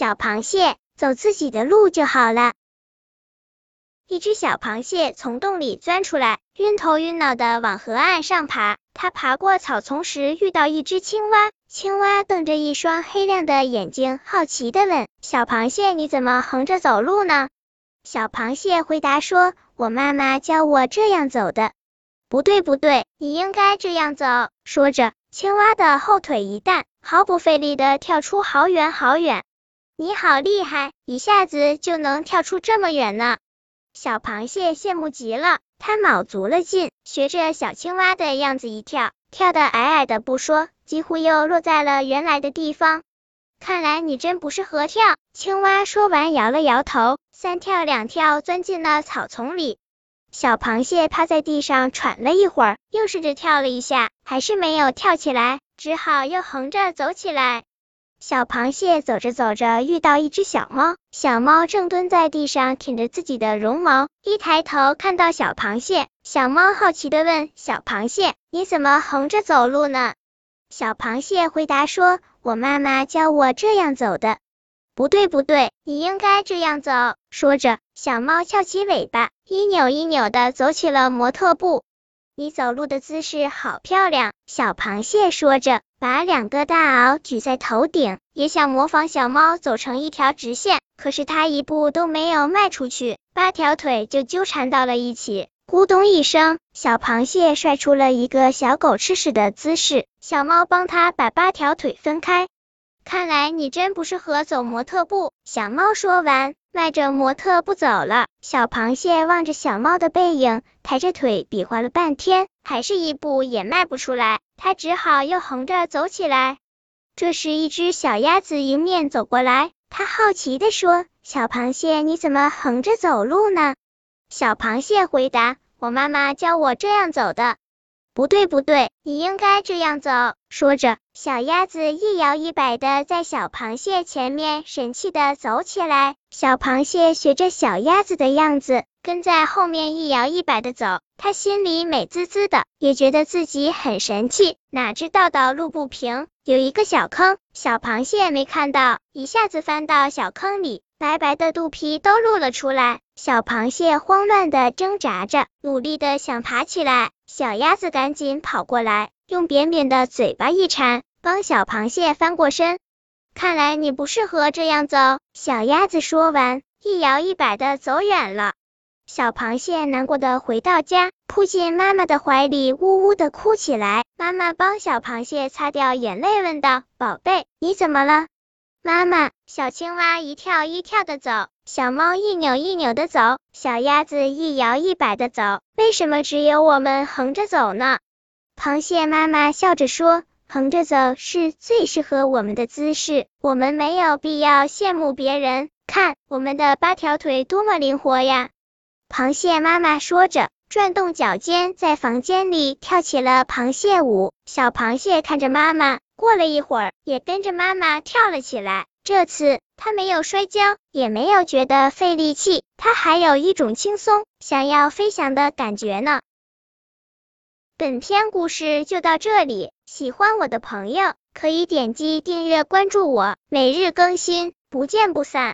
小螃蟹，走自己的路就好了。一只小螃蟹从洞里钻出来，晕头晕脑的往河岸上爬。它爬过草丛时，遇到一只青蛙。青蛙瞪着一双黑亮的眼睛，好奇的问：“小螃蟹，你怎么横着走路呢？”小螃蟹回答说：“我妈妈教我这样走的。”不对，不对，你应该这样走。说着，青蛙的后腿一弹，毫不费力的跳出好远好远。你好厉害，一下子就能跳出这么远呢！小螃蟹羡慕极了，它卯足了劲，学着小青蛙的样子一跳，跳得矮矮的不说，几乎又落在了原来的地方。看来你真不是合跳。青蛙说完，摇了摇头，三跳两跳钻进了草丛里。小螃蟹趴在地上喘了一会儿，又试着跳了一下，还是没有跳起来，只好又横着走起来。小螃蟹走着走着，遇到一只小猫。小猫正蹲在地上舔着自己的绒毛，一抬头看到小螃蟹，小猫好奇的问：“小螃蟹，你怎么横着走路呢？”小螃蟹回答说：“我妈妈教我这样走的。”不对，不对，你应该这样走。说着，小猫翘起尾巴，一扭一扭的走起了模特步。你走路的姿势好漂亮，小螃蟹说着，把两个大螯举在头顶，也想模仿小猫走成一条直线。可是它一步都没有迈出去，八条腿就纠缠到了一起。咕咚一声，小螃蟹甩出了一个小狗吃屎的姿势，小猫帮它把八条腿分开。看来你真不适合走模特步。小猫说完。迈着模特步走了，小螃蟹望着小猫的背影，抬着腿比划了半天，还是一步也迈不出来。它只好又横着走起来。这时，一只小鸭子迎面走过来，它好奇地说：“小螃蟹，你怎么横着走路呢？”小螃蟹回答：“我妈妈教我这样走的。”不对，不对，你应该这样走。说着，小鸭子一摇一摆的在小螃蟹前面神气的走起来。小螃蟹学着小鸭子的样子，跟在后面一摇一摆的走。它心里美滋滋的，也觉得自己很神气。哪知道道路不平，有一个小坑，小螃蟹没看到，一下子翻到小坑里。白白的肚皮都露了出来，小螃蟹慌乱的挣扎着，努力的想爬起来。小鸭子赶紧跑过来，用扁扁的嘴巴一铲，帮小螃蟹翻过身。看来你不适合这样走。小鸭子说完，一摇一摆的走远了。小螃蟹难过的回到家，扑进妈妈的怀里，呜呜的哭起来。妈妈帮小螃蟹擦掉眼泪，问道：“宝贝，你怎么了？”妈妈，小青蛙一跳一跳的走，小猫一扭一扭的走，小鸭子一摇一摆的走，为什么只有我们横着走呢？螃蟹妈妈笑着说：“横着走是最适合我们的姿势，我们没有必要羡慕别人。看，我们的八条腿多么灵活呀！”螃蟹妈妈说着，转动脚尖，在房间里跳起了螃蟹舞。小螃蟹看着妈妈。过了一会儿，也跟着妈妈跳了起来。这次它没有摔跤，也没有觉得费力气，它还有一种轻松、想要飞翔的感觉呢。本篇故事就到这里，喜欢我的朋友可以点击订阅关注我，每日更新，不见不散。